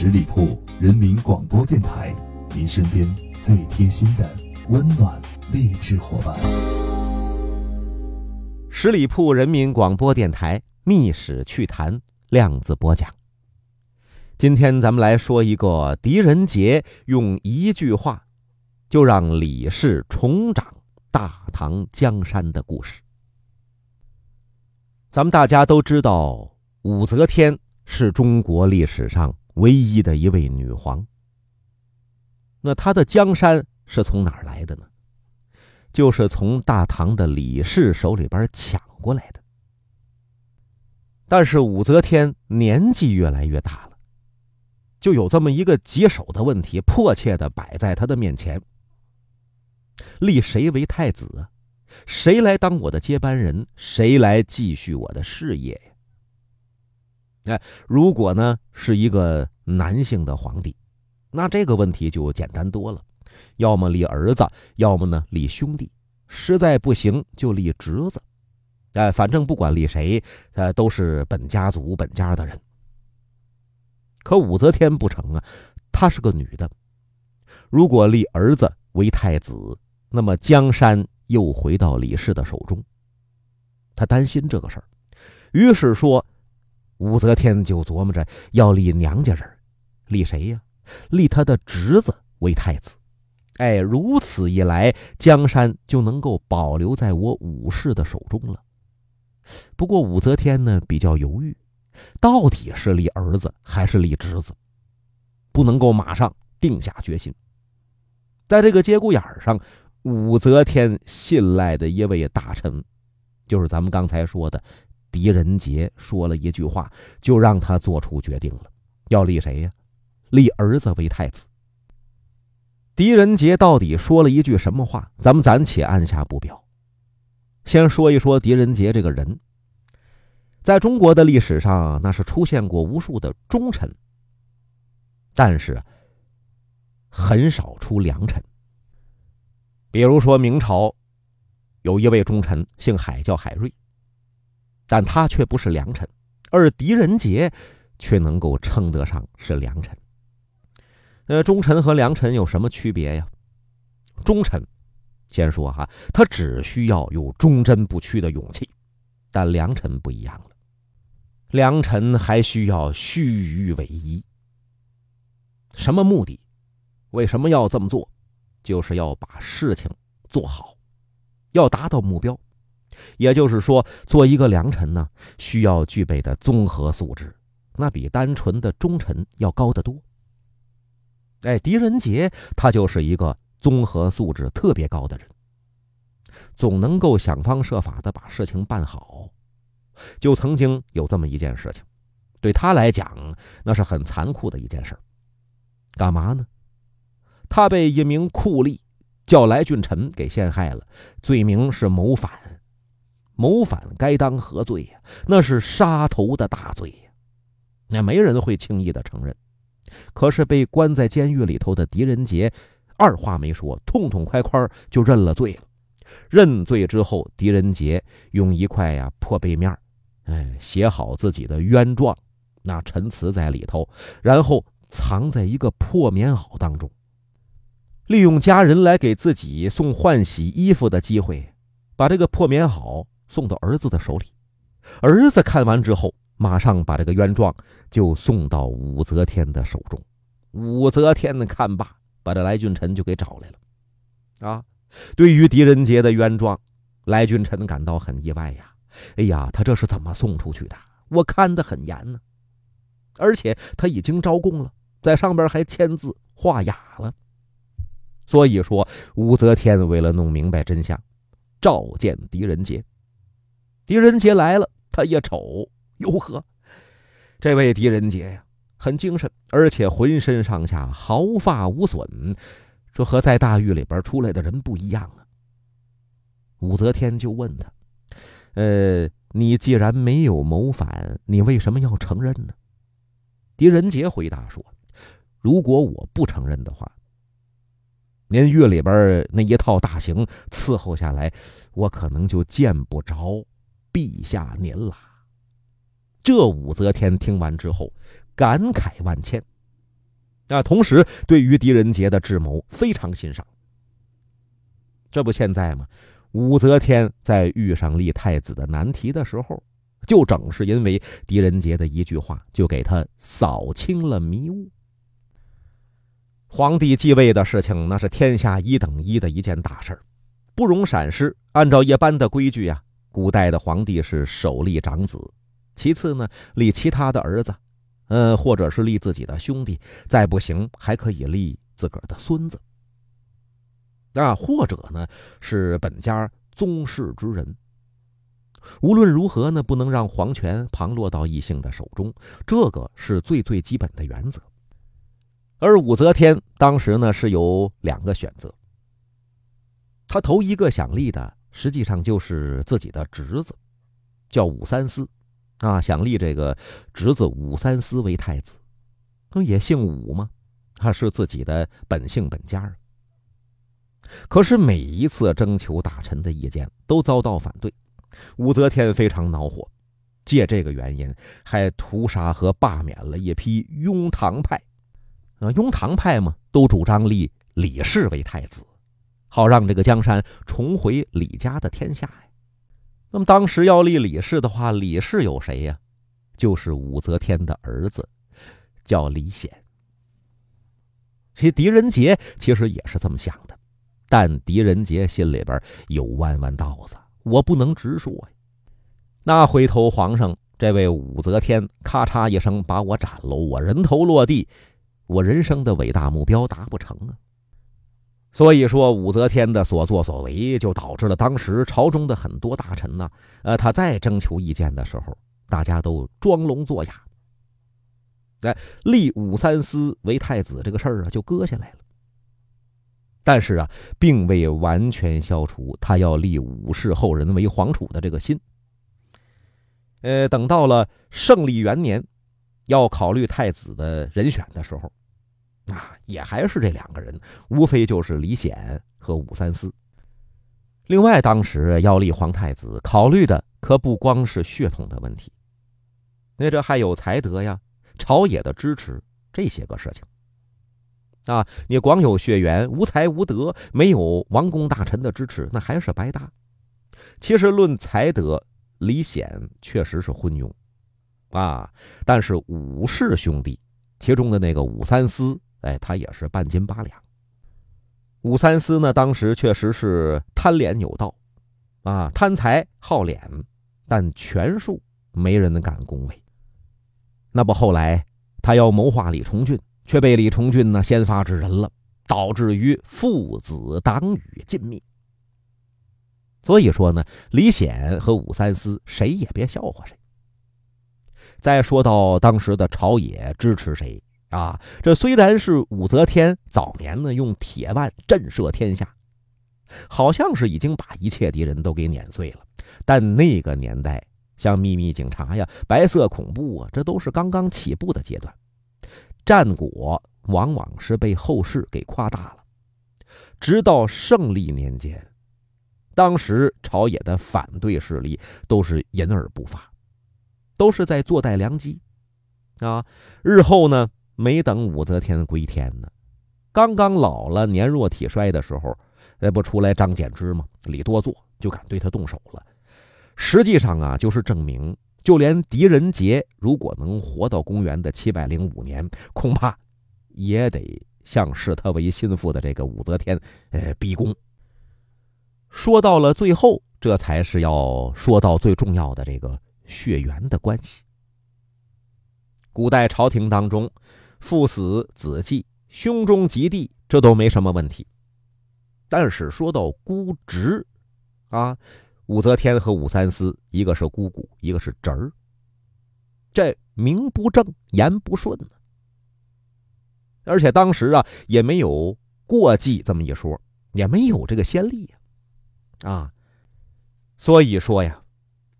十里铺人民广播电台，您身边最贴心的温暖励志伙伴。十里铺人民广播电台《密史趣谈》量子播讲。今天咱们来说一个狄仁杰用一句话就让李氏重掌大唐江山的故事。咱们大家都知道，武则天是中国历史上唯一的一位女皇。那她的江山是从哪儿来的呢？就是从大唐的李氏手里边抢过来的。但是武则天年纪越来越大了，就有这么一个棘手的问题，迫切的摆在她的面前：立谁为太子？谁来当我的接班人？谁来继续我的事业？哎，如果呢是一个男性的皇帝，那这个问题就简单多了，要么立儿子，要么呢立兄弟，实在不行就立侄子。哎，反正不管立谁，呃，都是本家族本家的人。可武则天不成啊，她是个女的，如果立儿子为太子，那么江山。又回到李氏的手中，他担心这个事儿，于是说：“武则天就琢磨着要立娘家人，立谁呀？立他的侄子为太子。哎，如此一来，江山就能够保留在我武氏的手中了。不过武则天呢比较犹豫，到底是立儿子还是立侄子，不能够马上定下决心。在这个节骨眼上。”武则天信赖的一位大臣，就是咱们刚才说的狄仁杰，说了一句话，就让他做出决定了，要立谁呀？立儿子为太子。狄仁杰到底说了一句什么话？咱们暂且按下不表，先说一说狄仁杰这个人。在中国的历史上，那是出现过无数的忠臣，但是很少出良臣。比如说明朝，有一位忠臣，姓海，叫海瑞，但他却不是良臣，而狄仁杰却能够称得上是良臣。呃，忠臣和良臣有什么区别呀？忠臣，先说哈，他只需要有忠贞不屈的勇气，但良臣不一样了，良臣还需要虚与委蛇。什么目的？为什么要这么做？就是要把事情做好，要达到目标。也就是说，做一个良臣呢，需要具备的综合素质，那比单纯的忠臣要高得多。哎，狄仁杰他就是一个综合素质特别高的人，总能够想方设法的把事情办好。就曾经有这么一件事情，对他来讲那是很残酷的一件事干嘛呢？他被一名酷吏叫来俊臣给陷害了，罪名是谋反。谋反该当何罪呀？那是杀头的大罪呀！那没人会轻易的承认。可是被关在监狱里头的狄仁杰，二话没说，痛痛快快就认了罪了。认罪之后，狄仁杰用一块呀破背面，哎，写好自己的冤状，那陈词在里头，然后藏在一个破棉袄当中。利用家人来给自己送换洗衣服的机会，把这个破棉袄送到儿子的手里。儿子看完之后，马上把这个冤状就送到武则天的手中。武则天的看罢，把这来俊臣就给找来了。啊，对于狄仁杰的冤状，来俊臣感到很意外呀。哎呀，他这是怎么送出去的？我看得很严呢，而且他已经招供了，在上边还签字画押了。所以说，武则天为了弄明白真相，召见狄仁杰。狄仁杰来了，他一瞅，哟呵，这位狄仁杰呀，很精神，而且浑身上下毫发无损，说和在大狱里边出来的人不一样啊。武则天就问他：“呃，你既然没有谋反，你为什么要承认呢？”狄仁杰回答说：“如果我不承认的话。”您狱里边那一套大刑伺候下来，我可能就见不着陛下您啦。这武则天听完之后，感慨万千，啊，同时对于狄仁杰的智谋非常欣赏。这不现在吗？武则天在遇上立太子的难题的时候，就正是因为狄仁杰的一句话，就给他扫清了迷雾。皇帝继位的事情，那是天下一等一的一件大事不容闪失。按照一般的规矩呀，古代的皇帝是首立长子，其次呢立其他的儿子，嗯，或者是立自己的兄弟，再不行还可以立自个儿的孙子。啊，或者呢是本家宗室之人。无论如何呢，不能让皇权旁落到异性的手中，这个是最最基本的原则。而武则天当时呢是有两个选择，他头一个想立的实际上就是自己的侄子，叫武三思，啊，想立这个侄子武三思为太子，那也姓武嘛，他是自己的本姓本家。可是每一次征求大臣的意见都遭到反对，武则天非常恼火，借这个原因还屠杀和罢免了一批雍唐派。啊，雍唐派嘛，都主张立李氏为太子，好让这个江山重回李家的天下呀。那么当时要立李氏的话，李氏有谁呀？就是武则天的儿子，叫李显。这狄仁杰其实也是这么想的。但狄仁杰心里边有弯弯道子，我不能直说呀。那回头皇上这位武则天咔嚓一声把我斩了，我人头落地，我人生的伟大目标达不成啊。所以说，武则天的所作所为就导致了当时朝中的很多大臣呢，呃，他在征求意见的时候，大家都装聋作哑。哎，立武三思为太子这个事儿啊，就搁下来了。但是啊，并未完全消除他要立武氏后人为皇储的这个心。呃，等到了胜利元年，要考虑太子的人选的时候，啊，也还是这两个人，无非就是李显和武三思。另外，当时要立皇太子，考虑的可不光是血统的问题，那这还有才德呀、朝野的支持这些个事情。啊，你光有血缘，无才无德，没有王公大臣的支持，那还是白搭。其实论才德，李显确实是昏庸，啊，但是武氏兄弟，其中的那个武三思，哎，他也是半斤八两。武三思呢，当时确实是贪脸有道，啊，贪财好脸，但权术没人敢恭维。那不后来他要谋划李重俊。却被李重俊呢先发制人了，导致于父子党羽尽灭。所以说呢，李显和武三思谁也别笑话谁。再说到当时的朝野支持谁啊？这虽然是武则天早年呢用铁腕震慑天下，好像是已经把一切敌人都给碾碎了，但那个年代像秘密警察呀、白色恐怖啊，这都是刚刚起步的阶段。战果往往是被后世给夸大了。直到胜利年间，当时朝野的反对势力都是隐而不发，都是在坐待良机。啊，日后呢，没等武则天归天呢，刚刚老了、年弱体衰的时候，那不出来张柬之吗？李多作就敢对他动手了。实际上啊，就是证明。就连狄仁杰如果能活到公元的七百零五年，恐怕也得向视他为心腹的这个武则天，呃，逼宫。说到了最后，这才是要说到最重要的这个血缘的关系。古代朝廷当中，父死子继、兄终及弟，这都没什么问题。但是说到姑侄，啊。武则天和武三思，一个是姑姑，一个是侄儿。这名不正言不顺呢。而且当时啊，也没有过继这么一说，也没有这个先例呀，啊，所以说呀，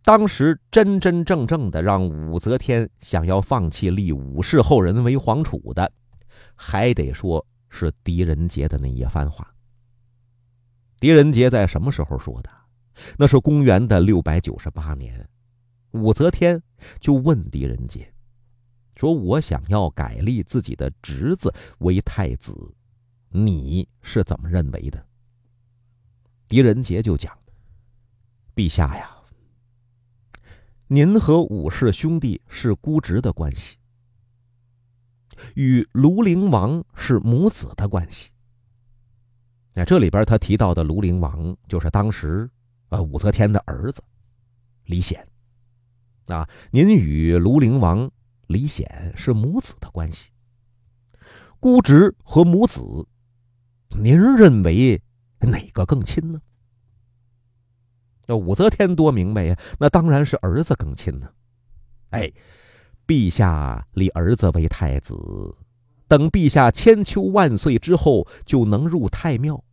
当时真真正正的让武则天想要放弃立武氏后人为皇储的，还得说是狄仁杰的那一番话。狄仁杰在什么时候说的？那是公元的六百九十八年，武则天就问狄仁杰说我想要改立自己的侄子为太子，你是怎么认为的？狄仁杰就讲：“陛下呀，您和武氏兄弟是姑侄的关系，与庐陵王是母子的关系。那这里边他提到的庐陵王，就是当时呃武则天的儿子李显。啊，您与庐陵王李显是母子的关系，姑侄和母子，您认为？”哪个更亲呢？那武则天多明白呀，那当然是儿子更亲呢。哎，陛下立儿子为太子，等陛下千秋万岁之后，就能入太庙，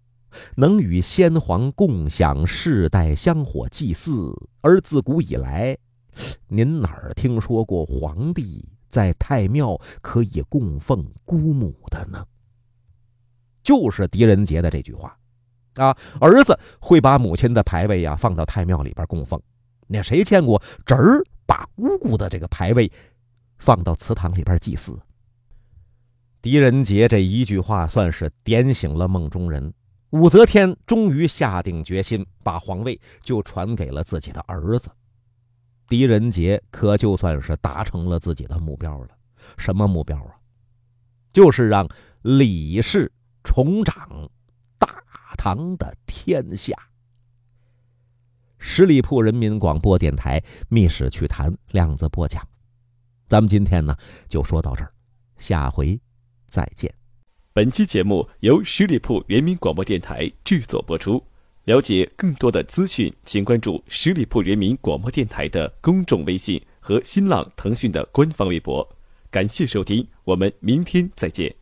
能与先皇共享世代香火祭祀。而自古以来，您哪儿听说过皇帝在太庙可以供奉姑母的呢？就是狄仁杰的这句话。啊，儿子会把母亲的牌位呀放到太庙里边供奉。那谁见过侄儿把姑姑的这个牌位放到祠堂里边祭祀？狄仁杰这一句话算是点醒了梦中人。武则天终于下定决心，把皇位就传给了自己的儿子。狄仁杰可就算是达成了自己的目标了。什么目标啊？就是让李氏重掌。唐的天下，十里铺人民广播电台《密史趣谈》量子播讲，咱们今天呢就说到这儿，下回再见。本期节目由十里铺人民广播电台制作播出。了解更多的资讯，请关注十里铺人民广播电台的公众微信和新浪、腾讯的官方微博。感谢收听，我们明天再见。